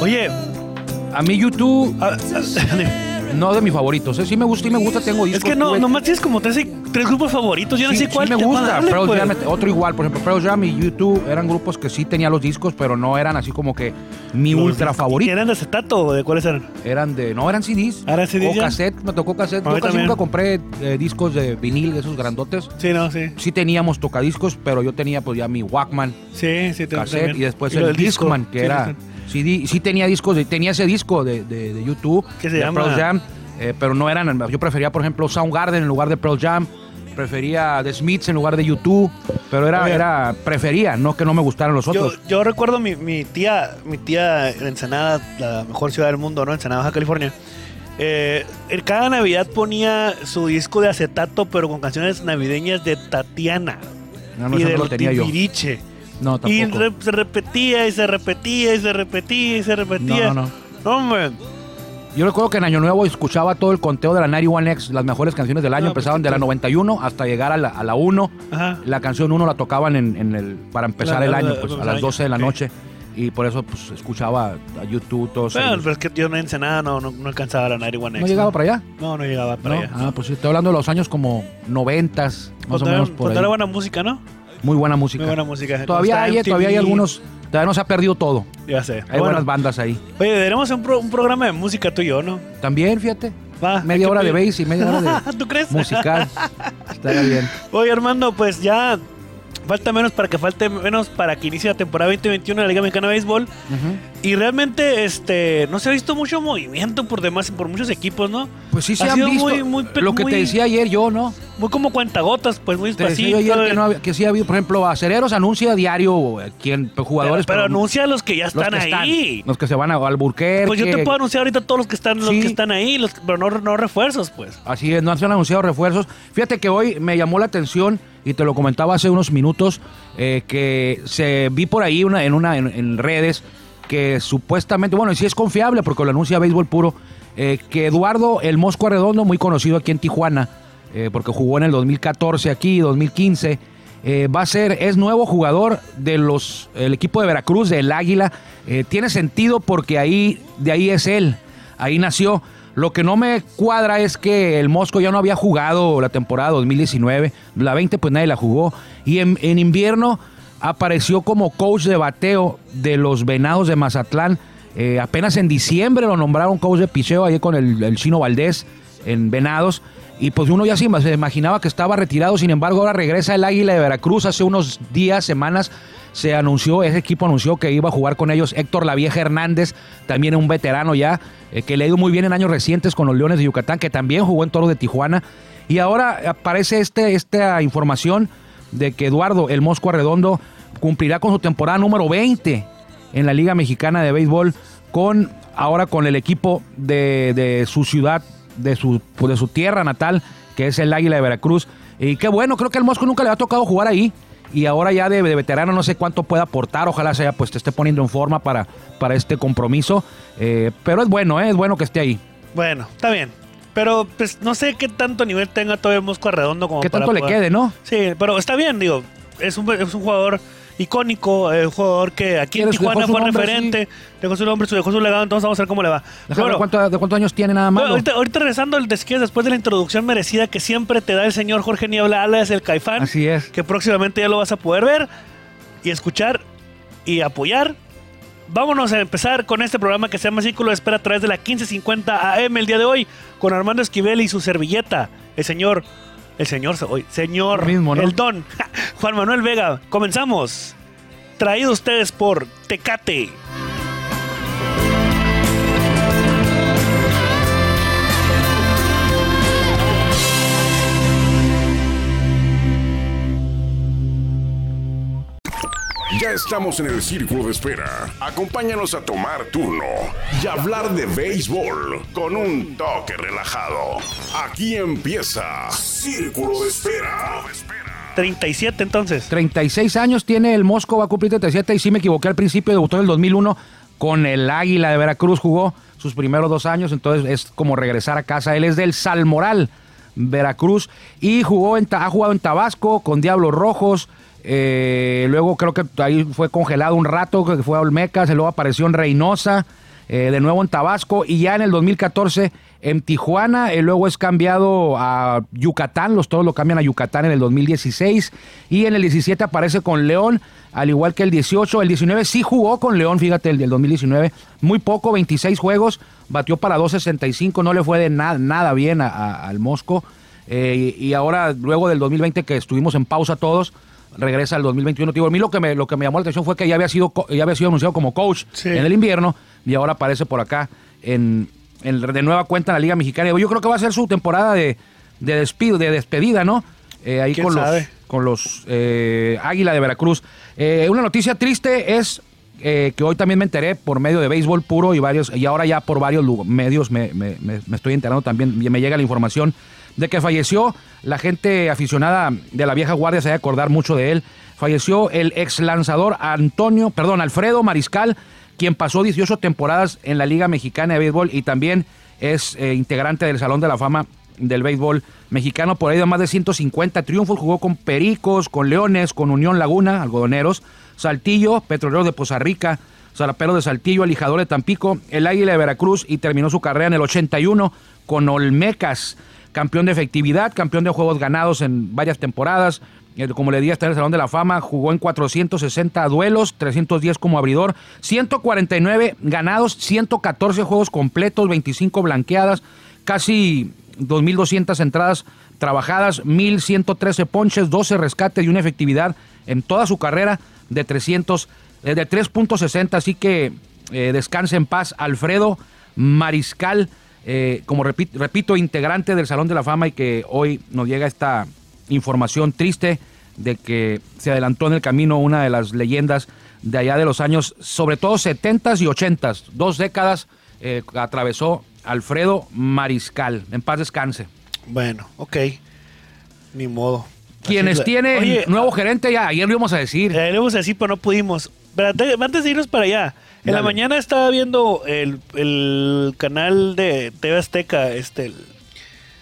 Oye, A mí YouTube ah, no de mis favoritos. ¿eh? Sí me gusta y me gusta, tengo discos. es que no, tuve- nomás tienes como tres, tres grupos favoritos. Yo no sé cuál me te va a gusta. darle, Pearl pues. Jam, otro igual, por ejemplo, Pearl Jam y YouTube eran grupos que sí tenía los discos, pero no eran así como que mi Los ultra favorito. ¿Eran de acetato o de cuáles eran? Eran de, no eran CDs. ¿Ah, eran CDs O ya? cassette, me tocó cassette. A Yo casi también. nunca compré eh, discos de vinil, de esos grandotes. Sí, no, sí. Sí teníamos tocadiscos, pero yo tenía pues ya mi Walkman, Sí, sí, te- cassette también. y después el disco. Discman, que Sí, era sí, sí. Tenía discos, de- tenía ese disco de, de, de YouTube, ¿Qué se de llama? Pearl Jam, eh, pero no eran, yo prefería por ejemplo Soundgarden en lugar de Pearl Jam, prefería The Smiths en lugar de YouTube, pero era, Oye. era prefería, no que no me gustaran los Yo, otros. yo recuerdo mi, mi tía, mi tía en Ensenada, la mejor ciudad del mundo, ¿no? Ensenada, Baja California. Eh, cada Navidad ponía su disco de acetato, pero con canciones navideñas de Tatiana No, no, y de no lo tenía yo. No, Y tampoco. re- se repetía y se repetía y se repetía y se repetía. No, no, no. No, hombre. Yo recuerdo que en Año Nuevo escuchaba todo el conteo de la 91X, las mejores canciones del año, No, pues, empezaban de la claro. 91 hasta llegar a la, a la 1. Ajá. La canción 1 la tocaban en, en el, para empezar La- el año, pues a las año, 12 de la noche. Y por eso pues escuchaba a YouTube, todos Bueno, pero es que yo en Ensenada no, no, no alcanzaba la 91X. ¿No llegaba para allá? No, no llegaba para ¿No? allá. Ah, pues sí, estoy hablando de los años como 90, más o Cuando menos por ahí. era buena música, ¿no? Muy buena música. Muy buena música. Todavía hay, todavía hay algunos, todavía no se ha perdido todo. Ya sé. Hay Bueno, buenas bandas ahí. Oye, deberíamos hacer un, pro- un programa de música tú y yo, ¿no? También, fíjate, Va, media hora de bass y media hora de ¿Tú crees? musical. Estaría bien. Oye, Armando, pues ya falta menos para que falte menos para que inicie la temporada 2021 de la Liga Mexicana de Béisbol. Ujú. Y realmente este no se ha visto mucho movimiento por demás por muchos equipos, ¿no? Pues sí se Ha han sido visto. muy- muy lo que muy- te decía ayer yo, ¿no? Muy como cuentagotas, pues muy Te decía despacito. ayer que, no había- que sí ha habido, por ejemplo, Acereros anuncia diario eh, quién, pues, pero, jugadores. pero anuncia a los que ya los están que están, ahí. los que se van a Alburquerque. Pues yo te puedo anunciar ahorita todos los que están, los Sí. que están ahí, los, pero no, no refuerzos, pues. Así es, no se han anunciado refuerzos. Fíjate que hoy me llamó la atención y te lo comentaba hace unos minutos eh, que se vi por ahí una, en una en, en redes que supuestamente, bueno, y sí es confiable porque lo anuncia Béisbol Puro, eh, que Eduardo El Mosco Arredondo, muy conocido aquí en Tijuana, eh, porque jugó en el 2014 aquí, 2015, eh, va a ser, es nuevo jugador de los, el equipo de Veracruz, del Águila. Tiene sentido porque ahí, de ahí es él, ahí nació. Lo que no me cuadra es que el Mosco ya no había jugado la temporada 2019, la 20 pues nadie la jugó, y en, en invierno apareció como coach de bateo de los Venados de Mazatlán. Eh, apenas en diciembre lo nombraron coach de picheo ahí con el, el Chino Valdés en Venados. Y pues uno ya se imaginaba que estaba retirado, sin embargo ahora regresa el Águila de Veracruz. Hace unos días, semanas, se anunció, ese equipo anunció que iba a jugar con ellos Héctor La Vieja Hernández, también un veterano ya, eh, que le ha ido muy bien en años recientes con los Leones de Yucatán, que también jugó en Toro de Tijuana. Y ahora aparece este, esta información de que Eduardo El Mosco Arredondo cumplirá con su temporada número 20 en la Liga Mexicana de Béisbol con ahora con el equipo de, de su ciudad, de su, de su tierra natal, que es el Águila de Veracruz. Y qué bueno, creo que al Mosco nunca le ha tocado jugar ahí. Y ahora ya de, de veterano no sé cuánto puede aportar, ojalá sea pues te esté poniendo en forma para, para este compromiso. Eh, pero es bueno, ¿eh? es bueno que esté ahí. Bueno, está bien. Pero pues no sé qué tanto nivel tenga todavía Mosco Arredondo como ¿Qué para tanto le quede, no? Sí, pero está bien, digo. Es un, es un jugador icónico, eh, un jugador que aquí en Tijuana fue nombre, referente, dejó su nombre, dejó su legado, entonces vamos a ver cómo le va. Cuánto- ¿De cuántos años tiene nada más? bueno, ahorita, ahorita regresando al desquies después de la introducción merecida que siempre te da el señor Jorge Niebla Alas, el Caifán, Así es. que próximamente ya lo vas a poder ver y escuchar y apoyar. Vámonos a empezar con este programa que se llama Círculo de Espera a través de la 1550 AM el día de hoy con Armando Esquivel y su servilleta, el señor, el señor, hoy, señor, Mismo, ¿no? el don, Juan Manuel Vega. Comenzamos. Traído ustedes por Tecate. Estamos en el círculo de espera. Acompáñanos a tomar turno y hablar de béisbol con un toque relajado. Aquí empieza Círculo de Espera. 37 entonces. 36 años tiene el Mosco, va a cumplir 37 y sí me equivoqué al principio, debutó en el 2001 con el Águila de Veracruz, jugó sus primeros dos años, entonces es como regresar a casa. Él es del Salmoral, Veracruz, y jugó en, ha jugado en Tabasco con Diablos Rojos, eh, luego creo que ahí fue congelado un rato, que fue a Olmecas, luego apareció en Reynosa, eh, de nuevo en Tabasco y ya en el 2014 en Tijuana, eh, luego es cambiado a Yucatán, los todos lo cambian a Yucatán en el 2016 y en el 17 aparece con León, al igual que el 18, el 19 sí jugó con León, fíjate, el del 2019, muy poco, 26 juegos, batió para 2.65, no le fue de nada, nada bien al Mosco. y ahora, luego del 2020 que estuvimos en pausa todos, regresa al 2021. Digo, a mí lo que me, lo que me llamó la atención fue que ya había sido, ya había sido anunciado como coach en el invierno y ahora aparece por acá en, de nueva cuenta en la Liga Mexicana. Yo creo que va a ser su temporada de, de despido, de despedida, ¿no? Eh, ahí con los, con los eh, Águila de Veracruz. Eh, una noticia triste es que hoy también me enteré por medio de béisbol puro y varios, y ahora ya por varios medios me, me, me estoy enterando también, me llega la información de que falleció. La gente aficionada de la vieja guardia se debe acordar mucho de él. Falleció el ex lanzador Antonio, perdón, Alfredo Mariscal, quien pasó 18 temporadas en la Liga Mexicana de Béisbol y también es eh, integrante del Salón de la Fama del béisbol mexicano. Por ahí de más de 150 triunfos, jugó con Pericos, con Leones, con Unión Laguna, algodoneros, Saltillo, Petrolero de Poza Rica, Zarapero de Saltillo, Alijador de Tampico, el Águila de Veracruz y terminó su carrera en el 81 con Olmecas campeón de efectividad, campeón de juegos ganados en varias temporadas. Eh, como le di, está en el Salón de la Fama, jugó en 460 duelos, 310 como abridor, 149 ganados, 114 juegos completos, 25 blanqueadas, casi 2.200 entradas trabajadas, 1.113 ponches, 12 rescates y una efectividad en toda su carrera de 300, eh, de 3.60. Así que eh, descanse en paz, Alfredo Mariscal eh, como repito, integrante del Salón de la Fama y que hoy nos llega esta información triste de que se adelantó en el camino una de las leyendas de allá de los años, sobre todo 70s y 80s, dos décadas eh, atravesó Alfredo Mariscal. En paz descanse. Bueno, ok. Ni modo. Quienes tienen nuevo gerente, ya ayer lo íbamos a decir. Ya lo íbamos a decir, pero no pudimos. Antes de irnos para allá, en la mañana estaba viendo el, canal de TV Azteca, este, el,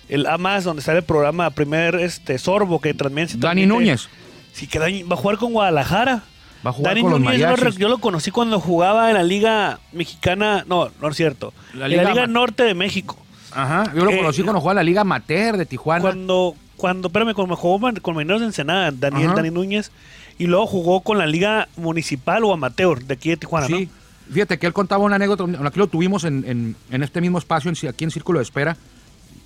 el A donde sale el programa Primer este Sorbo que transmite. Dani Núñez. Sí, que va a jugar con Guadalajara. Va a jugar Dani con Núñez, los yo, lo, conocí cuando jugaba en la Liga Mexicana. No, no es cierto. La Liga, en la Liga Norte de México. Aja, yo lo eh, conocí cuando jugaba en la Liga Amateur de Tijuana. Cuando, cuando, espérame, cuando jugó con Mineros de Ensenada, Daniel, Dani Núñez. Y luego jugó con la Liga Municipal o Amateur de aquí de Tijuana, sí. Fíjate que él contaba una anécdota, aquí lo tuvimos en, este mismo espacio, aquí en Círculo de Espera,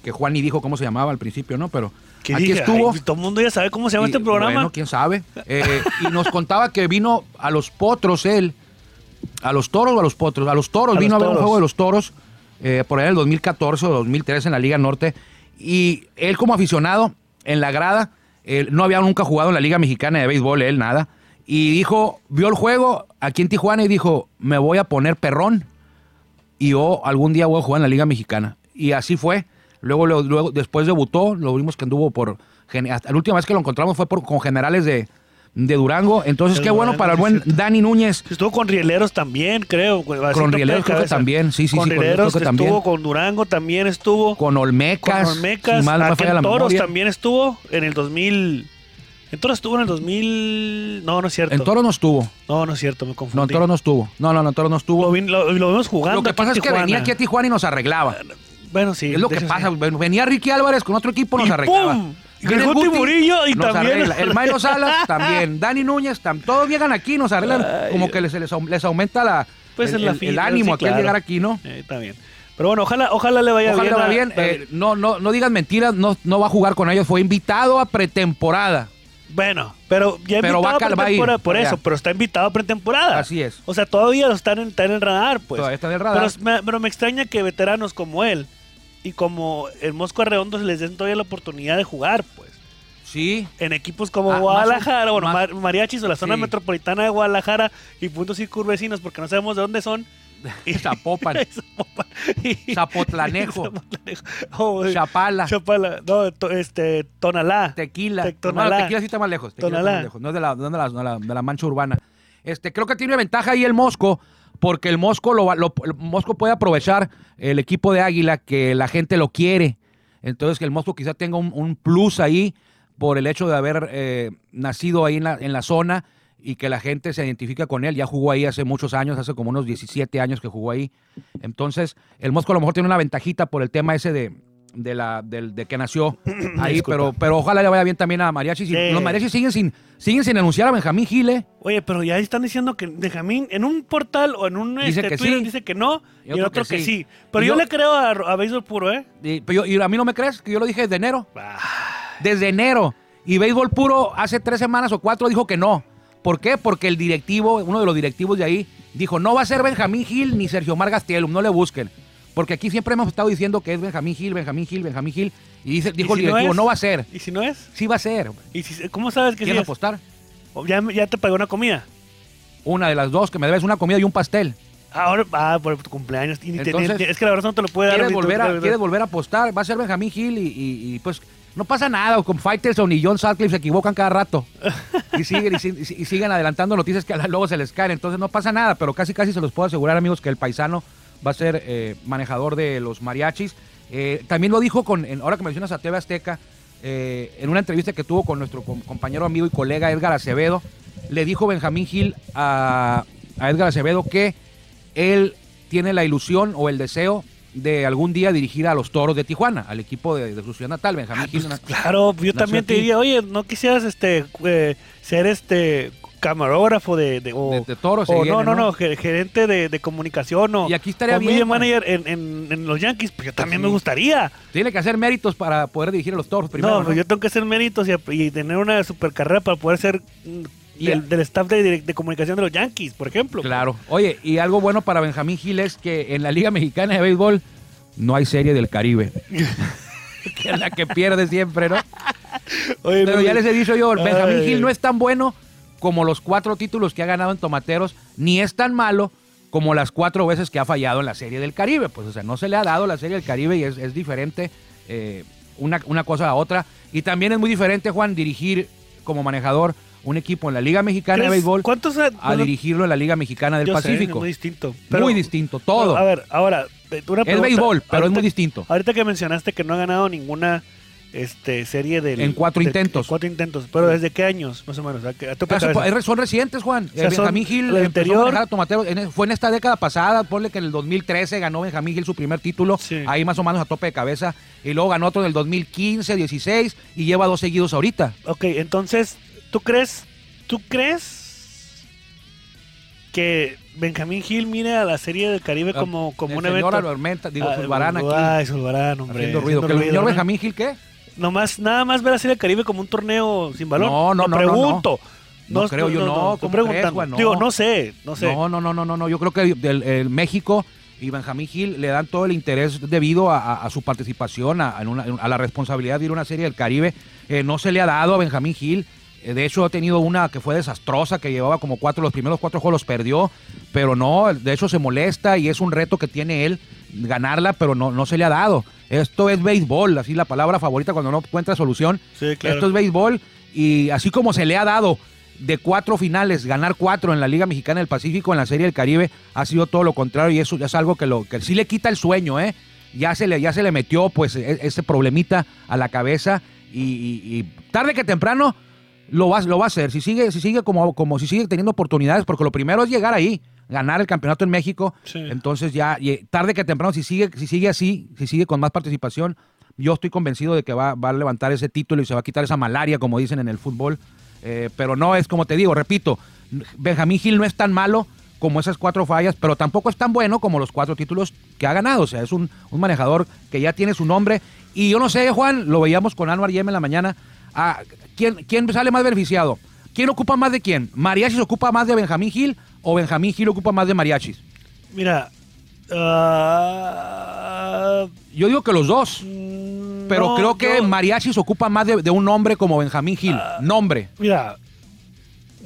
que Juan ni dijo cómo se llamaba al principio, ¿no? Pero aquí estuvo. todo el mundo ya sabe cómo se llama este programa. Bueno, quién sabe. Eh, y nos contaba que vino a los potros él, a los toros o a los potros, a los toros, vino a ver un juego de los toros eh, por ahí en el 2014 o 2013 en la Liga Norte. Y él como aficionado en la grada, no había nunca jugado en la Liga Mexicana de Béisbol, él nada y dijo, vio el juego aquí en Tijuana y dijo, me voy a poner perrón y yo algún día voy a jugar en la Liga Mexicana. Y así fue. Luego, luego después debutó, lo vimos que anduvo por... La última vez que lo encontramos fue por, con generales de, de Durango. Entonces, qué bueno para el buen Dani Núñez. Estuvo con Rieleros también, creo. Con Rieleros creo que también, sí, sí, con sí. Rieleros estuvo también. con Durango también estuvo. Con Olmecas. Con Olmecas. Aquí en Toros también estuvo en el 2000... En Toro estuvo en el 2000. No, no es cierto. En Toro no estuvo. No, no es cierto, me confundí. No, en Toro no estuvo. No, no, no, en Toro no estuvo. Lo, lo, vimos jugando. Lo que pasa es que venía aquí a Tijuana y nos arreglaba. Bueno, sí. Es lo que pasa. Venía Ricky Álvarez con otro equipo y nos arreglaba. ¡pum! El Guti Murillo y también. El Mayo Salas también. Dani Núñez, todos llegan aquí y nos arreglan. como que les, les, aumenta la, pues el, el, ánimo aquí al llegar aquí, ¿no? Eh, está bien. Pero bueno, ojalá, ojalá le vaya ojalá bien. Le vaya bien. Eh, no, no, no digan mentiras, no, no va a jugar con ellos. Fue invitado a pretemporada. Bueno, pero ya pero va, a ir, por eso, pero está invitado a pretemporada. Así es. O sea, todavía está en, está en el radar, pues. Todavía está en el radar. Pero me extraña que veteranos como él y como el Mosco Arredondo se les den todavía la oportunidad de jugar, pues. Sí. en equipos como Ah, más o- Guadalajara, bueno, más- mar- mariachis o la zona Sí. metropolitana de Guadalajara y puntos circunvecinos porque no sabemos de dónde son. Y- Zapopan. Zapopan. Y- Zapotlanejo. Zapotlanejo. Oh, Chapala. Chapala. No, to- este, Tonalá. Tequila. Te- No, Tonalá. tequila sí está más lejos. Tequila está más lejos. No es de la, no es de la, de la- de la mancha urbana. Este, creo que tiene ventaja ahí el Mosco, porque el Mosco, lo, lo- el Mosco puede aprovechar el equipo de Águila que la gente lo quiere. Entonces que el Mosco quizá tenga un, un plus ahí por el hecho de haber eh, nacido ahí en la, en la zona y que la gente se identifica con él. Ya jugó ahí hace muchos años, hace como unos 17 años que jugó ahí. Entonces, el Mosco a lo mejor tiene una ventajita por el tema ese de, de, la, del- de que nació ahí, Disculpa. pero, pero ojalá le vaya bien también a Mariachi. Sí. Los Mariachis siguen sin, siguen sin anunciar a Benjamín Gile. Oye, pero ya están diciendo que Benjamín en un portal o en un Dice este, que Twitter sí. dice que no y, Y otro otro que que sí. sí. Pero yo, yo- le creo a, a Béisbol Puro, ¿eh? Y, pero yo- y a mí no me crees que yo lo dije desde enero. Ah, Desde enero. Y Béisbol Puro hace tres semanas o cuatro dijo que no. ¿Por qué? Porque el directivo, uno de los directivos de ahí, dijo, no va a ser Benjamín Gil ni Sergio Mar Gastelum, no le busquen. Porque aquí siempre hemos estado diciendo que es Benjamín Gil, Benjamín Gil, Benjamín Gil. Y dice, dijo ¿Y el si directivo, no, va a ser. ¿Y si no es? Sí va a ser. ¿Y si, ¿Cómo sabes que sí ¿Quieres es? apostar? O Ya, ya te pagó una comida. Una de las dos, que me debes una comida y un pastel. Ahora, ah, por tu cumpleaños. Y te- es que la verdad no te lo puede dar. ¿Quieres volver, a, ¿Quieres volver a apostar? Va a ser Benjamín Gil y, y- y, pues no pasa nada. Con Faitelson y John Sutcliffe se equivocan cada rato. Y siguen, y, si- y siguen adelantando noticias que a luego se les caen. Entonces no pasa nada, pero casi casi se los puedo asegurar, amigos, que el paisano va a ser eh, manejador de los mariachis. Eh, también lo dijo con, en- ahora que mencionas a TV Azteca, eh, en una entrevista que tuvo con nuestro com- compañero, amigo y colega Edgar Acevedo, le dijo Benjamín Gil a, a Edgar Acevedo que él tiene la ilusión o el deseo de algún día dirigir a los toros de Tijuana, al equipo de, de su ciudad natal, Benjamín Ah, Gil. pues, claro, yo también te diría, oye, ¿no quisieras este eh, ser este camarógrafo de, de, o, De- de toros o se no, no, ¿no? no, ge- gerente de, de comunicación o, Y aquí estaría o bien, media manager en, en- en los Yankees, pues yo también Sí. me gustaría. Tiene que hacer méritos para poder dirigir a los toros primero. no, ¿no? pues yo tengo que hacer méritos y, y tener una super carrera para poder ser Y- del, del staff de, de comunicación de los Yankees, por ejemplo. Claro. Oye, y algo bueno para Benjamín Gil es que en la Liga Mexicana de Béisbol no hay serie del Caribe. que es la que pierde siempre, ¿no? Oye, Pero no, ya les he dicho yo, Benjamín Ay. Gil no es tan bueno como los cuatro títulos que ha ganado en Tomateros, ni es tan malo como las cuatro veces que ha fallado en la Serie del Caribe. Pues, o sea, no se le ha dado la Serie del Caribe y es, es diferente eh, una, una cosa a otra. Y también es muy diferente, Juan, dirigir como manejador un equipo en la Liga Mexicana de ¿crees- Béisbol ¿Cuántos a dirigirlo en la Liga Mexicana del sé, Pacífico. es muy distinto. muy distinto, todo. A ver, ahora, eh, una es pregunta. béisbol, pero es muy distinto. Ahorita que mencionaste que no ha ganado ninguna este, serie del, En cuatro intentos. en cuatro intentos. Pero ¿desde qué años, más o menos? ¿A qué- a cabeza? es- son recientes, Juan. sea, Eh, Benjamín Gil anterior- a en- fue en esta década pasada, ponle que en el 2013 ganó Benjamín Gil su primer título, Sí. ahí más o menos a tope de cabeza. Y luego ganó otro en el 2015, 16 y lleva dos seguidos ahorita. Ok, entonces, ¿tú crees, tú crees que Benjamín Gil mire a la serie del Caribe como, como el un señor evento? Armenta, digo, Ah, Zulbarán aquí, Ay, Zulbarán, hombre. haciendo ruido. ¿Que el haciendo señor ¿no? Benjamín Gil qué? Nomás, nada más ver la serie del Caribe como un torneo sin valor. No, no, no, no, pregunto. No creo yo, no, ¿cómo crees, Juan? No. Digo, no sé, no sé. No, no, no, no, no, no. Yo creo que el, el México y Benjamín Gil le dan todo el interés debido a, a- a su participación, a, en una- a la responsabilidad de ir a una serie del Caribe. Eh, no se le ha dado a Benjamín Gil. Eh, de hecho, ha tenido una que fue desastrosa, que llevaba como cuatro, los primeros cuatro juegos los perdió, pero no, de hecho se molesta y es un reto que tiene él ganarla, pero no, no se le ha dado. Esto es béisbol, así la palabra favorita cuando no encuentra solución. Sí, claro. Esto es béisbol y así como se le ha dado de cuatro finales, ganar cuatro en la Liga Mexicana del Pacífico, en la Serie del Caribe, ha sido todo lo contrario y eso ya es algo que, lo, que sí le quita el sueño, ¿eh? Ya se le, ya se le metió pues e- ese problemita a la cabeza y, y- y tarde que temprano lo va, lo va a hacer. Si sigue, si sigue como, como si sigue teniendo oportunidades, porque lo primero es llegar ahí, ganar el campeonato en México. Sí. Entonces ya, y tarde que temprano, si sigue, si sigue así, si sigue con más participación, yo estoy convencido de que va, va a levantar ese título y se va a quitar esa malaria, como dicen en el fútbol. Eh, pero no es como te digo, repito, Benjamín Gil no es tan malo como esas cuatro fallas, pero tampoco es tan bueno como los cuatro títulos que ha ganado. O sea, es un, un manejador que ya tiene su nombre. Y yo no sé, Juan, lo veíamos con Anwar Yem en la mañana. ah, ¿quién, ¿Quién sale más beneficiado? ¿Quién ocupa más de quién? ¿Mariachis ocupa más de Benjamín Gil o Benjamín Gil ocupa más de Mariachis? Mira, ah, Yo digo que los dos. mm, pero no, creo que Mariachis ocupa más de, de un nombre como Benjamín Gil. Ah. nombre. Mira,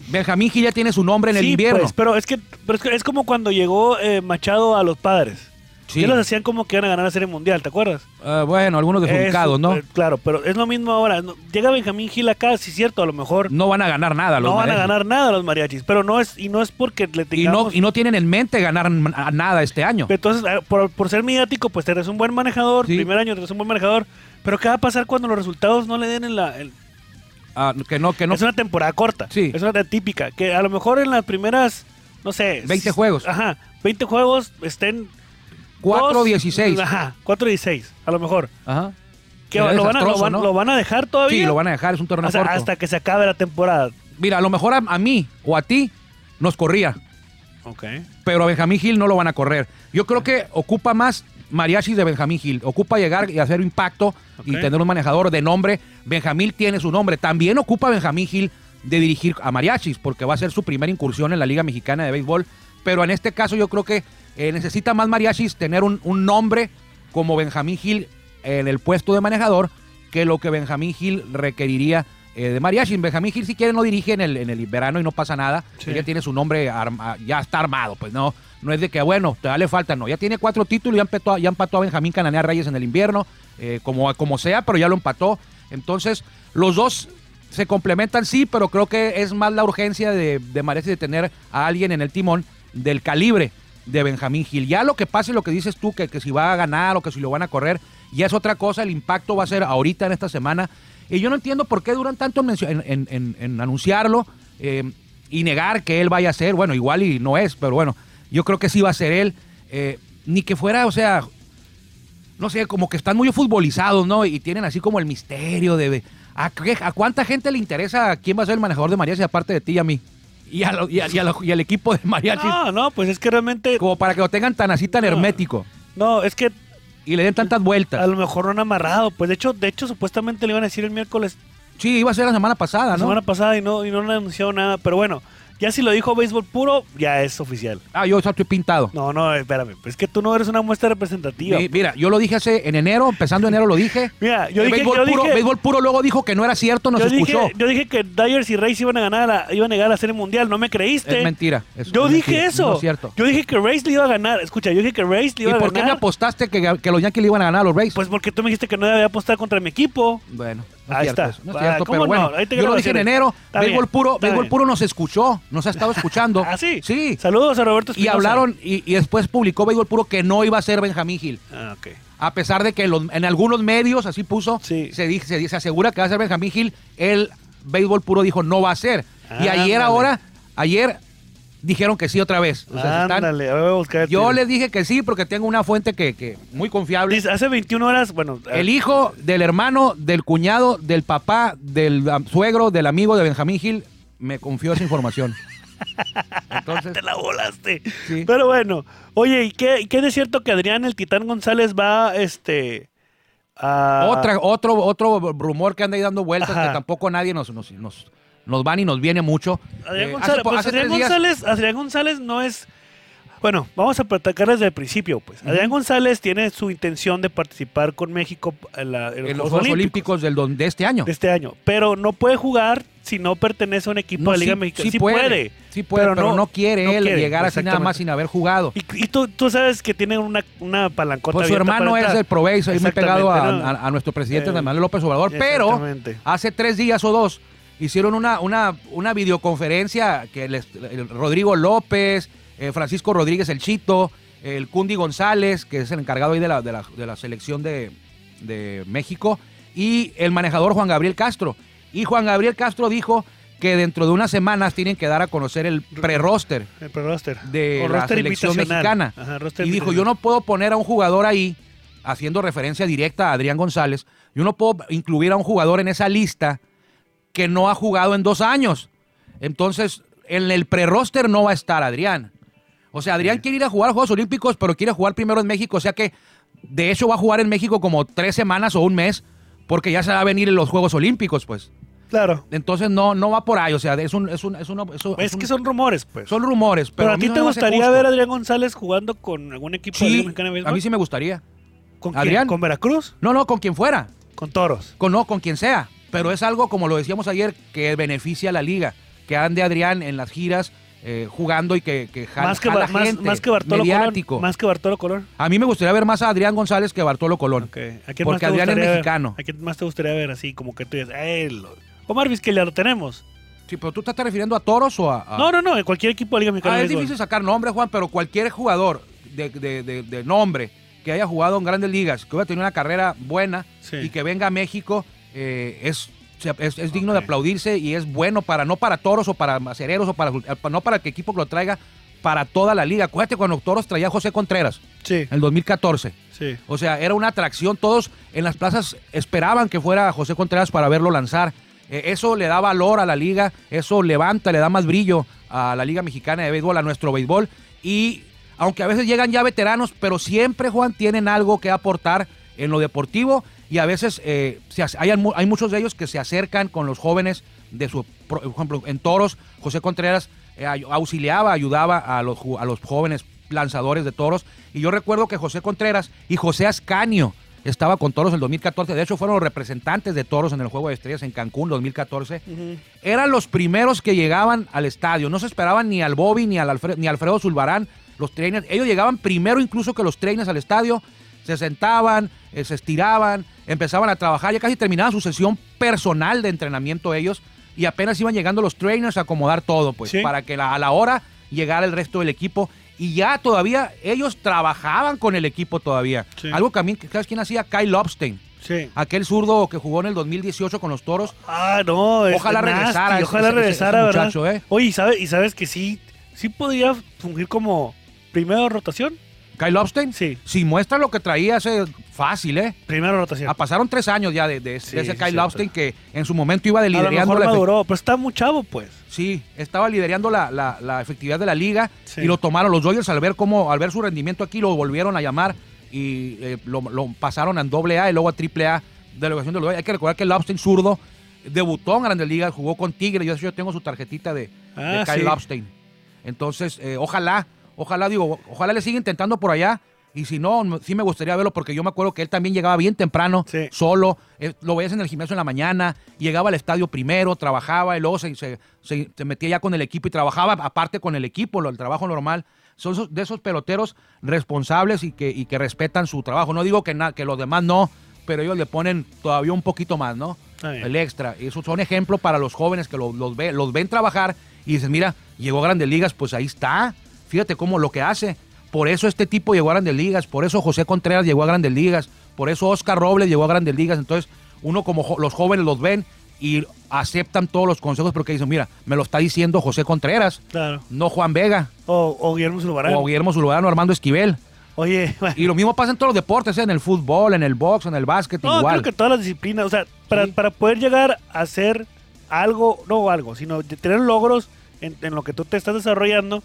Benjamín Gil ya tiene su nombre en el invierno. pues, pero es que, pero es que es como cuando llegó eh, Machado a los padres. Sí. Ellos hacían como que iban a ganar la Serie Mundial, ¿te acuerdas? Ah, bueno, algunos desubicados, Eso, ¿no? eh, claro, pero es lo mismo ahora. Llega Benjamín Gil acá, sí es cierto, a lo mejor No van a ganar nada los no van a ganar nada los mariachis, pero no es y no es porque le Y no, y no tienen en mente ganar nada este año. Entonces, eh, por, por ser mediático, pues eres un buen manejador, Sí. primer año eres un buen manejador, pero ¿qué va a pasar cuando los resultados no le den en la... Ah, que no, que no. Es una temporada corta, Sí. es una típica, que a lo mejor en las primeras, no sé... 20 s- juegos. Ajá, 20 juegos estén... 4 dos- 16. Ajá, 4 16, a lo mejor. Ajá. Que lo, van a, lo, van, ¿no? lo van a dejar todavía? Sí, lo van a dejar, es un torneo O sea, corto. hasta que se acabe la temporada. Mira, a lo mejor a, a mí o a ti nos corría, Ok. pero a Benjamín Gil no lo van a correr. Yo creo que ocupa más mariachis de Benjamín Gil. Ocupa llegar y hacer impacto y tener un manejador de nombre. Benjamín tiene su nombre. También ocupa Benjamín Gil de dirigir a mariachis porque va a ser su primera incursión en la Liga Mexicana de Béisbol. Pero en este caso yo creo que eh, necesita más mariachis tener un, un nombre como Benjamín Gil en el puesto de manejador que lo que Benjamín Gil requeriría eh, de mariachis. Benjamín Gil si quiere no dirige en el, en el verano y no pasa nada. Sí. Él ya tiene su nombre, arma- ya está armado, pues no. No es de que, bueno, te le falta, no. Ya tiene cuatro títulos, ya empató, ya empató a Benjamín Cananea Reyes en el invierno, eh, como, como sea, pero ya lo empató. Entonces, los dos se complementan, sí, pero creo que es más la urgencia de, de Mariachis de tener a alguien en el timón del calibre de Benjamín Gil. Ya lo que pase, lo que dices tú, que, que si va a ganar o que si lo van a correr, ya es otra cosa. El impacto va a ser ahorita en esta semana. Y yo no entiendo por qué duran tanto en, en- en- en- anunciarlo eh, y negar que él vaya a ser. Bueno, igual y no es, pero bueno, yo creo que sí va a ser él. Eh, ni que fuera, o sea, no sé, como que están muy futbolizados, ¿no? Y tienen así como el misterio de... ¿A, qué- a cuánta gente le interesa quién va a ser el manejador de mariachi aparte de ti y a mí? Y, a lo- y a- y a lo- y al equipo de mariachi. No, no, pues es que realmente... Como para que lo tengan tan así, tan No. hermético. No, es que Y le den tantas a vueltas. lo mejor no han amarrado. Pues de hecho, de hecho supuestamente le iban a decir el miércoles, Sí, iba a ser la semana pasada, la ¿no? semana pasada y no, y no han anunciado nada. Pero bueno, ya si lo dijo béisbol puro, ya es oficial. Ah, yo estoy pintado. No, no, espérame. Es que tú no eres una muestra representativa. Mi- Mira, yo lo dije hace en enero, empezando enero lo dije. Mira, yo El dije, béisbol, yo puro, dije, béisbol puro luego dijo que no era cierto, nos yo escuchó. dije, yo dije que Dyers y Rays iban a ganar, la, iban a llegar a la serie mundial. No me creíste. Es mentira. es- Yo es dije mentira, eso. No es cierto. Yo dije que Rays le iba a ganar. Escucha, yo dije que Rays le ¿Y iba a por qué me ganar. apostaste que, que los Yankees le iban a ganar a los Rays? Pues porque tú me dijiste que no debía apostar contra mi equipo. Bueno, no Ahí está. no es Ah, cierto, ¿cómo pero bueno. no? Ahí te Yo lo dije en enero, Está béisbol bien, puro, béisbol bien. puro nos escuchó, nos ha estado escuchando. ¿Ah, sí? Sí. Saludos a Roberto Y Espinosa. hablaron, y, y después publicó Béisbol Puro que no iba a ser Benjamín Gil. Ah, ok. A pesar de que en, los- en algunos medios, así puso, Sí. se, dice, se, asegura que va a ser Benjamín Gil, el Béisbol Puro dijo no va a ser. y ayer Ándale. ahora, ayer dijeron que sí otra vez. O sea, están- a buscar el yo les dije que sí porque tengo una fuente que, que muy confiable. Dice, hace 21 horas, bueno... El eh, hijo del hermano, del cuñado, del papá, del suegro, del amigo de Benjamín Gil, me confió esa información. Entonces, Te la volaste. Sí. Pero bueno, oye, ¿y qué, qué es cierto que Adrián el Titán González va, este... a- otra, otro, otro rumor que anda ahí dando vueltas Ajá. que tampoco nadie nos, nos, nos, nos va ni nos viene mucho. Adrián Eh, González, hace po- pues Adrián González, Adrián González no es... Bueno, vamos a platicar desde el principio, pues. Adrián González tiene su intención de participar con México en, la- en los, en Juegos Juegos Olímpicos Olímpicos del de este año. de este año, pero no puede jugar si no pertenece a un equipo No, de Liga sí- Mexicana. sí puede, sí puede, pero, no, quiere no él quiere, llegar así nada más sin haber jugado. Y, y tú, tú sabes que tiene una, una palancota Pues su hermano es el Proveis, ahí muy pegado a, a- a nuestro presidente Eh, Manuel López Obrador, pero hace tres días o dos hicieron una, una, una videoconferencia que les- el Rodrigo López, eh, Francisco Rodríguez el Chito, el Cundi González, que es el encargado ahí de la, de la, de la selección de, de México, y el manejador Juan Gabriel Castro. Y Juan Gabriel Castro dijo que dentro de unas semanas tienen que dar a conocer el pre-roster El pre-roster. de O la selección mexicana. Ajá, y dijo, yo no puedo poner a un jugador ahí, haciendo referencia directa a Adrián González, yo no puedo incluir a un jugador en esa lista que no ha jugado en dos años. Entonces, en el pre-roster no va a estar Adrián. O sea, Adrián quiere ir a jugar a Juegos Olímpicos, pero quiere jugar primero en México. O sea que, de hecho, va a jugar en México como tres semanas o un mes, porque ya se va a venir en los Juegos Olímpicos, pues. Claro. Entonces, no, no va por ahí. O sea, es un... Es, un, es, un- Es es un- que son rumores, pues. son rumores. Pero, Pero, a ti no te gustaría ver a Adrián González jugando con algún equipo de Sí, Mexicana de a Béisbol? mí sí me gustaría. ¿Con? Adrián. ¿Con Veracruz? No, no, con quien fuera. Con toros. Con, no, con quien sea. Pero es algo, como lo decíamos ayer, que beneficia a la liga. Que ande Adrián en las giras eh, jugando y que, que jala, Más que, jala más, gente, más que Bartolo mediático. Colón. Más que Bartolo Colón. A mí me gustaría ver más a Adrián González que a Bartolo Colón. Ok. ¿A quién más Porque te Adrián es ver? mexicano. ¿A quién más te gustaría ver así? Como que tú dices, "Eh, lo- Omar Vizquel ya lo tenemos. Sí, pero tú te estás refiriendo a toros o a. a- No, no, no. Cualquier equipo de Liga Mexicana Ah, es difícil sacar nombre, Juan, pero cualquier jugador de, de- de- de nombre que haya jugado en grandes ligas, que haya tenido una carrera buena Sí. y que venga a México, eh, es, es, es digno de aplaudirse y es bueno para, no para toros o para acereros o para, no para que equipo que lo traiga, para toda la liga. Acuérdate cuando toros traía a José Contreras Sí, en el 2014. sí. O sea, era una atracción. Todos en las plazas esperaban que fuera José Contreras para verlo lanzar. Eh, eso le da valor a la liga, eso levanta, le da más brillo a la Liga Mexicana de Béisbol, a nuestro béisbol. Y aunque a veces llegan ya veteranos, pero siempre, Juan, tienen algo que aportar en lo deportivo. Y a veces eh, se hay, hay muchos de ellos que se acercan con los jóvenes de su, por ejemplo, en Toros, José Contreras eh, auxiliaba, ayudaba a los, a los jóvenes lanzadores de toros. Y yo recuerdo que José Contreras y José Ascanio estaba con toros en el 2014. De hecho, fueron los representantes de toros en el Juego de Estrellas en Cancún 2014. Eran los primeros que llegaban al estadio. No se esperaban ni al Bobby ni al Alfredo, ni Alfredo Zulbarán, los trainers. Ellos llegaban primero incluso que los trainers al estadio. Se sentaban, eh, se estiraban, empezaban a trabajar. Ya casi terminaban su sesión personal de entrenamiento ellos. Y apenas iban llegando los trainers a acomodar todo, pues, Sí. para que la- a la hora llegara el resto del equipo. Y ya todavía ellos trabajaban con el equipo todavía. Sí. Algo que también, ¿sabes quién hacía? Kyle Lobstein. Sí. Aquel zurdo que jugó en el 2018 con los toros. Ah, no. Ojalá nasty, regresara ese- Ojalá ese- ese regresara, ¿verdad? muchacho, ¿eh? Oye, ¿y sabes, y sabes que sí, sí podría fungir como primera rotación? Kyle Lobstein. Sí. Si muestra lo que traía hace fácil, ¿eh? Primera rotación. Ah, pasaron tres años ya de, de ese- Sí, de ese sí, Kyle cierto. Lobstein que en su momento iba a lo liderando mejor la maduró, pero está muy chavo, pues. Sí, estaba liderando la, la- la efectividad de la liga Sí. y lo tomaron los Dodgers al ver cómo, al ver su rendimiento aquí, lo volvieron a llamar y eh, lo, lo pasaron a doble A y luego a triple A delegación de los Dodgers. Hay que recordar que Lobstein zurdo debutó en Grandes Ligas, jugó con Tigre, yo, yo tengo su tarjetita de, de Ah, Kyle sí. Lobstein. Entonces, eh, ojalá, ojalá, digo, ojalá le siga intentando por allá. Y si no, sí me gustaría verlo porque yo me acuerdo que él también llegaba bien temprano, Sí. solo. eh, lo veías en el gimnasio en la mañana, llegaba al estadio primero, trabajaba y luego se, se- se- se metía ya con el equipo y trabajaba aparte con el equipo, lo- el trabajo normal. Son esos- de esos peloteros responsables y que, y que respetan su trabajo. No digo que, na- que los demás no, pero ellos le ponen todavía un poquito más, ¿no? El extra. Y esos son ejemplos para los jóvenes que lo- los, ve- los ven trabajar y dicen, mira, llegó a Grandes Ligas, pues ahí está. Fíjate cómo lo que hace. Por eso este tipo llegó a Grandes Ligas, por eso José Contreras llegó a Grandes Ligas, por eso Oscar Robles llegó a Grandes Ligas. Entonces, uno como jo- los jóvenes los ven y aceptan todos los consejos porque dicen, mira, me lo está diciendo José Contreras, Claro. no Juan Vega, O, o Guillermo Zulbarán. o Guillermo Zulbarán o Armando Esquivel. Oye, bueno, Y lo mismo pasa en todos los deportes, ¿eh? en el fútbol, en el box, en el básquet, no, igual. creo que todas las disciplinas, o sea, para, Sí. para poder llegar a hacer algo, no algo, sino de tener logros en, en lo que tú te estás desarrollando,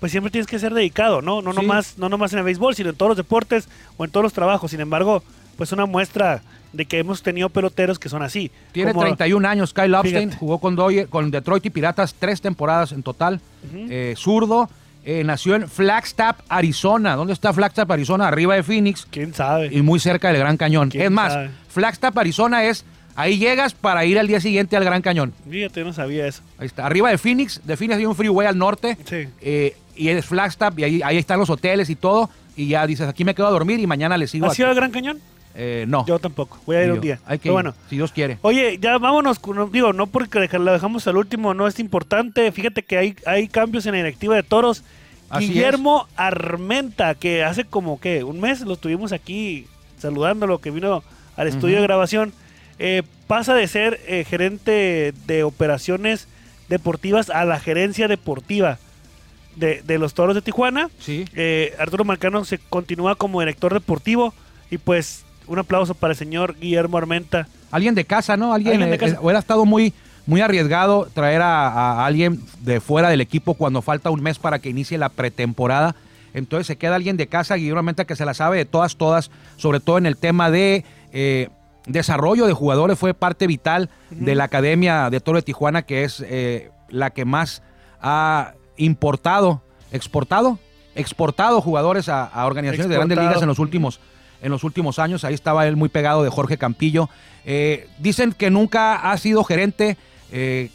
pues siempre tienes que ser dedicado, ¿no? No, Sí. nomás, no nomás en el béisbol, sino en todos los deportes o en todos los trabajos. Sin embargo, pues una muestra de que hemos tenido peloteros que son así. Tiene Como- 31 años, Kyle Fíjate. jugó con, Doye- con Detroit y Piratas tres temporadas en total. Eh, zurdo, eh, nació en Flagstaff, Arizona. ¿Dónde está Flagstaff, Arizona? Arriba de Phoenix ¿Quién sabe? y muy cerca del Gran Cañón. ¿Quién Es más, sabe? Flagstaff, Arizona es, ahí llegas para ir al día siguiente al Gran Cañón. Fíjate, yo no sabía eso. Ahí está, arriba de Phoenix, de Phoenix hay un freeway al norte. Sí. eh, y es Flagstaff y ahí, ahí están los hoteles y todo. Y ya dices, aquí me quedo a dormir y mañana le sigo. ¿Has ido al Gran Cañón? Eh, no. Yo tampoco. Voy a ir un día. Hay que Pero ir, bueno. si Dios quiere. Oye, ya vámonos, digo, no porque lo dejamos al último, no es importante. Fíjate que hay, hay cambios en la directiva de toros. Así Guillermo Armenta, que hace como que un mes lo tuvimos aquí saludándolo, que vino al estudio de grabación, eh, pasa de ser eh, gerente de operaciones deportivas a la gerencia deportiva de, de los toros de Tijuana. Sí. Eh, Arturo Marcano se continúa como director deportivo y pues un aplauso para el señor Guillermo Armenta. Alguien de casa, ¿no? Alguien, Alguien de casa. hubiera estado muy, muy arriesgado traer a, a alguien de fuera del equipo cuando falta un mes para que inicie la pretemporada. Entonces se queda alguien de casa, Guillermo Armenta, que se la sabe de todas, todas, sobre todo en el tema de eh, desarrollo de jugadores, fue parte vital de la Academia de Toro de Tijuana, que es eh, la que más ha importado, exportado, exportado jugadores a, a organizaciones de grandes ligas en los últimos en los últimos años. Ahí estaba él muy pegado de Jorge Campillo. Eh, dicen que nunca ha sido gerente. eh,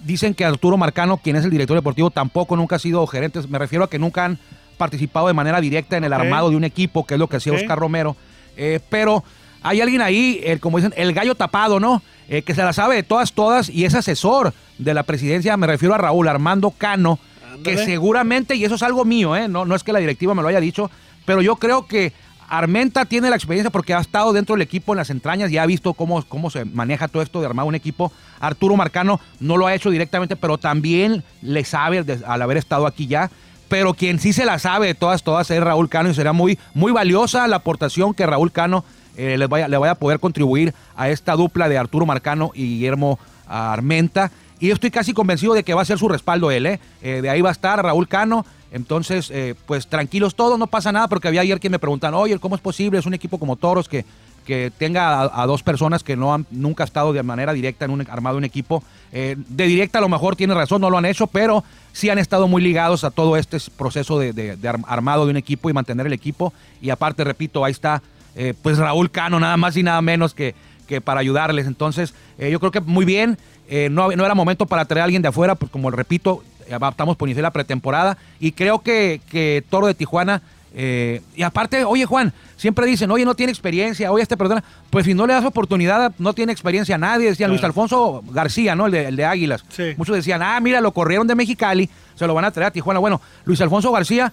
dicen que Arturo Marcano, quien es el director deportivo, tampoco nunca ha sido gerente. Me refiero a que nunca han participado de manera directa en el armado de un equipo, que es lo que hacía. Oscar Romero. Eh, pero hay alguien ahí, eh, como dicen, el gallo tapado, ¿no? Eh, que se la sabe de todas, todas y es asesor de la presidencia. Me refiero a Raúl Armando Cano, que seguramente, y eso es algo mío, ¿eh? no, no es que la directiva me lo haya dicho, pero yo creo que Armenta tiene la experiencia porque ha estado dentro del equipo en las entrañas y ha visto cómo, cómo se maneja todo esto de armar un equipo. Arturo Marcano no lo ha hecho directamente, pero también le sabe al haber estado aquí ya. Pero quien sí se la sabe de todas, todas es Raúl Cano y será muy, muy valiosa la aportación que Raúl Cano eh, le, vaya, le vaya a poder contribuir a esta dupla de Arturo Marcano y Guillermo Armenta. Y yo estoy casi convencido de que va a ser su respaldo él, ¿eh? Eh, de ahí va a estar Raúl Cano. Entonces, eh, pues tranquilos todos, no pasa nada, porque había ayer quien me preguntan, oye, ¿cómo es posible? Es un equipo como Toros que, que tenga a, dos personas que no han nunca estado de manera directa en un armado un equipo. De directa a lo mejor tiene razón, no lo han hecho, pero sí han estado muy ligados a todo este proceso de, de- de arm- armado de un equipo y mantener el equipo. Y aparte, repito, ahí está eh, pues Raúl Cano, nada más y nada menos que, que para ayudarles. Entonces, eh, yo creo que muy bien. Eh, no, no era momento para traer a alguien de afuera, pues como repito, estamos por iniciar la pretemporada. Y creo que, que Toro de Tijuana. eh, y aparte, oye Juan, siempre dicen, oye, no tiene experiencia, oye, este perdona. Pues si no le das oportunidad, no tiene experiencia nadie. Decían Luis. Alfonso García, ¿no? El de, el de Águilas. Sí. Muchos decían, ah, mira, lo corrieron de Mexicali, se lo van a traer a Tijuana. Bueno, Luis Alfonso García,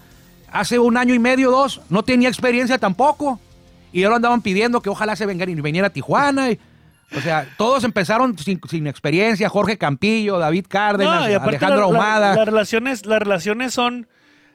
hace un año y medio, dos, no tenía experiencia tampoco. Y ahora andaban pidiendo que ojalá se venga y viniera a Tijuana. y- o sea, todos empezaron sin, sin experiencia. Jorge Campillo, David Cárdenas, No, Alejandro la- la- Ahumada. las relaciones, las relaciones son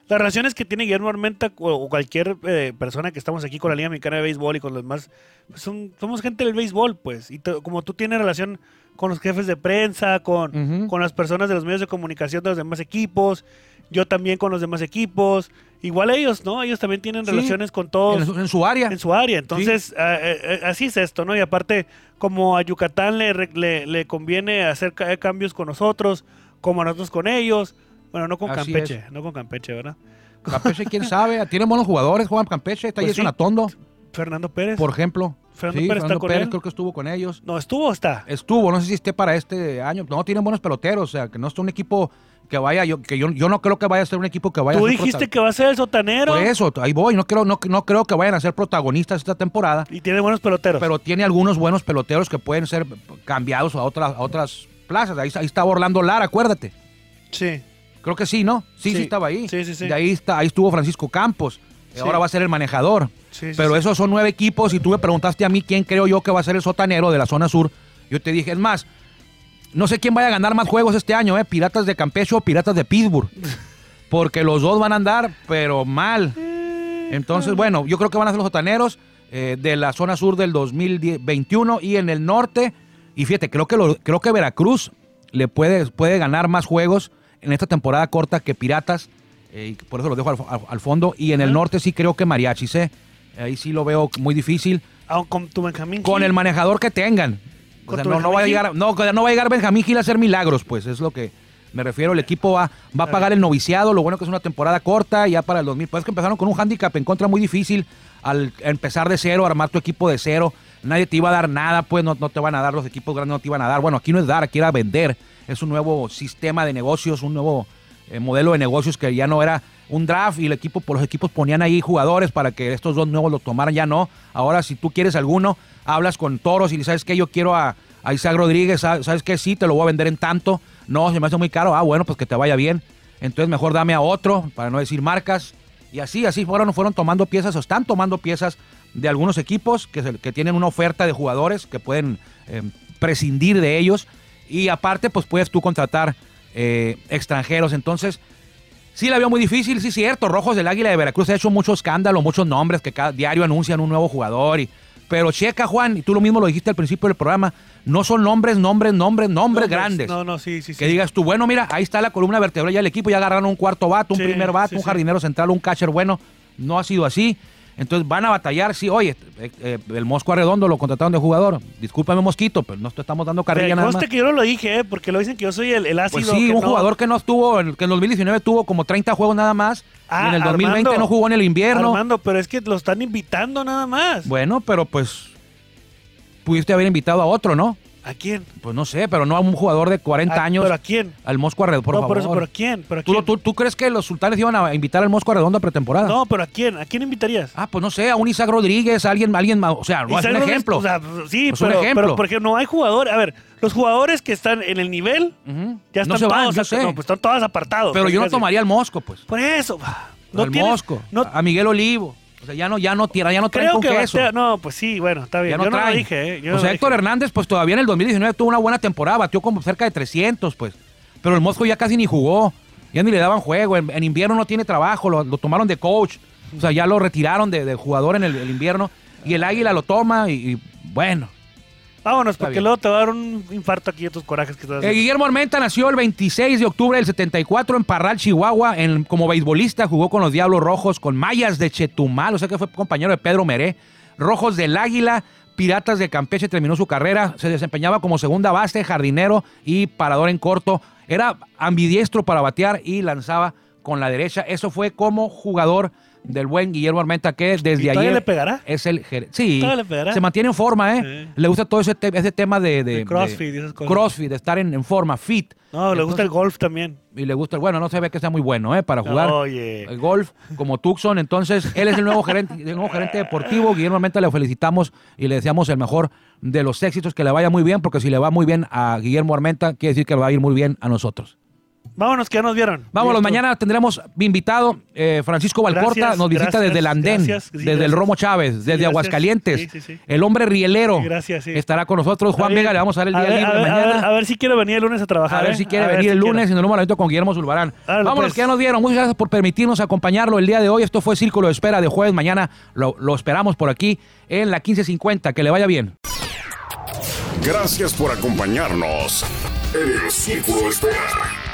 las relaciones que tiene Guillermo Armenta o, cualquier eh, persona que estamos aquí con la Liga Mexicana de Béisbol y con los demás, pues son, somos gente del béisbol, pues. Y como tú tienes relación con los jefes de prensa, con, con las personas de los medios de comunicación de los demás equipos, yo también con los demás equipos. Igual ellos, ¿no? Ellos también tienen Sí, relaciones con todos en, su, en su área. en su área. Entonces, ah, eh, eh, así es esto, ¿no? Y aparte, como a Yucatán le, le, le conviene hacer ca- cambios con nosotros, como a nosotros con ellos. Bueno, no con Así Campeche, no con Campeche, ¿verdad? Campeche, quién sabe. Tiene buenos jugadores, Juan Campeche. Está Pues Jason sí. Atondo, Fernando Pérez. por ejemplo. Fernando Sí, Pérez está Fernando con Pérez él. creo que estuvo con ellos. No, estuvo o está. Estuvo, no sé si esté para este año. No, tienen buenos peloteros. O sea, que no es un equipo que vaya. Yo, que yo, yo no creo que vaya a ser un equipo que vaya Tú a ser dijiste que va a ser el sotanero. Por eso, ahí voy. No creo, no, no creo que vayan a ser protagonistas esta temporada. Y tiene buenos peloteros. pero tiene algunos buenos peloteros que pueden ser cambiados a otras, a otras plazas. Ahí, ahí estaba Orlando Lara, acuérdate. sí. Creo que sí, ¿no? Sí, sí, Sí. estaba ahí. Sí, sí, sí. De ahí, está, ahí estuvo Francisco Campos. Sí. Ahora va a ser el manejador. Sí, sí, pero esos son nueve equipos y tú me preguntaste a mí quién creo yo que va a ser el sotanero de la zona sur. Yo te dije, es más, no sé quién vaya a ganar más juegos este año, ¿eh? Piratas de Campeche o Piratas de Pittsburgh. Porque los dos van a andar, pero mal. Entonces, bueno, yo creo que van a ser los sotaneros eh, de la zona sur del 2021 y en el norte. Y fíjate, creo que, lo- creo que Veracruz le puede, puede ganar más juegos en esta temporada corta que Piratas. Eh, y por eso lo dejo al, al- al fondo. Y en el norte sí creo que Mariachis, ¿eh? Ahí sí lo veo muy difícil. Ah, con tu Benjamín. Con Gil. el manejador que tengan. O ¿Con sea, tu no, no va a llegar, no, no va a llegar Benjamín Gil a hacer milagros, pues es lo que me refiero. El equipo va, va a pagar el noviciado, lo bueno que es una temporada corta, ya para el 2000. Pues es que empezaron con un hándicap en contra muy difícil al empezar de cero, armar tu equipo de cero. Nadie te iba a dar nada, pues no, no te van a dar, los equipos grandes no te iban a dar. Bueno, aquí no es dar, aquí era vender. Es un nuevo sistema de negocios, un nuevo modelo de negocios que ya no era un draft y el equipo, por los equipos ponían ahí jugadores para que estos dos nuevos lo tomaran, ya no. Ahora si tú quieres alguno, hablas con toros y sabes que yo quiero a, a Isaac Rodríguez, sa- sabes que sí, te lo voy a vender en tanto. No, se me hace muy caro, ah, bueno, pues que te vaya bien. Entonces mejor dame a otro, para no decir marcas. Y así, así fueron, fueron tomando piezas o están tomando piezas de algunos equipos que tienen una oferta de jugadores que pueden eh, prescindir de ellos. Y aparte, pues puedes tú contratar eh, extranjeros. Entonces, sí la veo muy difícil, sí cierto. Rojos del Águila de Veracruz ha hecho mucho escándalo, muchos nombres que cada diario anuncian un nuevo jugador. Y, pero checa, Juan, y tú lo mismo lo dijiste al principio del programa, no son nombres, nombres, nombres, nombres grandes. No, no, sí, sí, sí. Que digas tú, bueno, mira, ahí está la columna vertebral ya el equipo, ya agarraron un cuarto vato, un Sí, primer vato, sí, un jardinero central, un catcher bueno. No ha sido así. Entonces van a batallar, sí, oye, eh, eh, el Mosco Arredondo lo contrataron de jugador. Discúlpame, Mosquito, pero no te estamos dando carrilla nada más. que yo no lo dije, ¿eh? porque lo dicen que yo soy el, el ácido. Pues sí, que un no- jugador que no estuvo, en- que en 2019 tuvo como 30 juegos nada más. Ah, y en el 2020 Armando. no jugó en el invierno. Armando, pero es que lo están invitando nada más. Bueno, pero pues pudiste haber invitado a otro, ¿no? ¿A quién? Pues no sé, pero no a un jugador de 40 ¿A- años. ¿Pero a quién? Al Mosco Arredondo, por no, favor. por eso, ¿pero a quién? ¿Pero a ¿Tú, quién? tú, tú crees que los sultanes iban a invitar al Mosco Arredondo a pretemporada? No, pero ¿a quién? ¿A quién invitarías? Ah, pues no sé, a un Isaac Rodríguez, a alguien, a alguien más. O sea, no es un ejemplo. O sea, sí, Pues un pero, ejemplo. pero porque no hay jugadores. A ver, los jugadores que están en el nivel ya No están van, todos, sé. no, pues están todos apartados. pero yo no tomaría al Mosco, pues. Por eso. No al tiene- Mosco. No, a Miguel Olivo. O sea, ya no, ya no tira, ya no traen creo con que queso. batea- No, pues sí, bueno, está bien. Ya no yo no lo dije, ¿eh? Yo o sea, Héctor dije. Hernández, pues todavía en el 2019 tuvo una buena temporada, batió como cerca de 300, pues. Pero el Mosco ya casi ni jugó, ya ni le daban juego. En, en invierno no tiene trabajo, lo, lo tomaron de coach. O sea, ya lo retiraron de, de jugador en el, el invierno. Y el Águila lo toma y, y, bueno. Vámonos, porque luego te va a dar un infarto aquí de tus corajes que estás Eh, Guillermo Armenta nació el 26 de octubre del 74 en Parral, Chihuahua. En- como beisbolista jugó con los Diablos Rojos, con Mayas de Chetumal, o sea que fue compañero de Pedro Meré. Rojos del Águila, Piratas de Campeche terminó su carrera. Se desempeñaba como segunda base, jardinero y parador en corto. Era ambidiestro para batear y lanzaba con la derecha. Eso fue como jugador del buen Guillermo Armenta, que desde ¿Y todavía ayer le pegará? es el gerente. Sí, ¿Todavía le pegará? se mantiene en forma, ¿eh? Sí. Le gusta todo ese, te- ese tema de, de- De crossfit de- esas cosas. crossfit, de estar en, en forma, fit. No, le gusta el golf también. Y le gusta el bueno, no se ve que sea muy bueno, ¿eh? Para jugar Oye. el golf como Tucson. Entonces, él es el nuevo gerente, el nuevo gerente deportivo. Guillermo Armenta le felicitamos y le deseamos el mejor de los éxitos, que le vaya muy bien, porque si le va muy bien a Guillermo Armenta, quiere decir que le va a ir muy bien a nosotros. Vámonos, que ya nos vieron. Vámonos, Listo. mañana tendremos invitado eh, Francisco Valcorta, Gracias, nos visita gracias, desde el Andén, gracias, sí, desde el. Romo Chávez, desde gracias. Aguascalientes. Sí, sí, sí. El hombre rielero Sí, gracias, sí. estará con nosotros. Juan. Vega, le vamos a dar el día ver, libre a ver, mañana. A ver, a ver si quiere venir el lunes a trabajar. A ver ¿eh? si quiere venir si el lunes y nos vemos momento con Guillermo Zulbarán. Árale, Vámonos, pues. que ya nos dieron. Muchas gracias por permitirnos acompañarlo el día de hoy. Esto fue Círculo de Espera de jueves. Mañana lo, lo esperamos por aquí en la 1550. Que le vaya bien. Gracias por acompañarnos en el Círculo de Espera.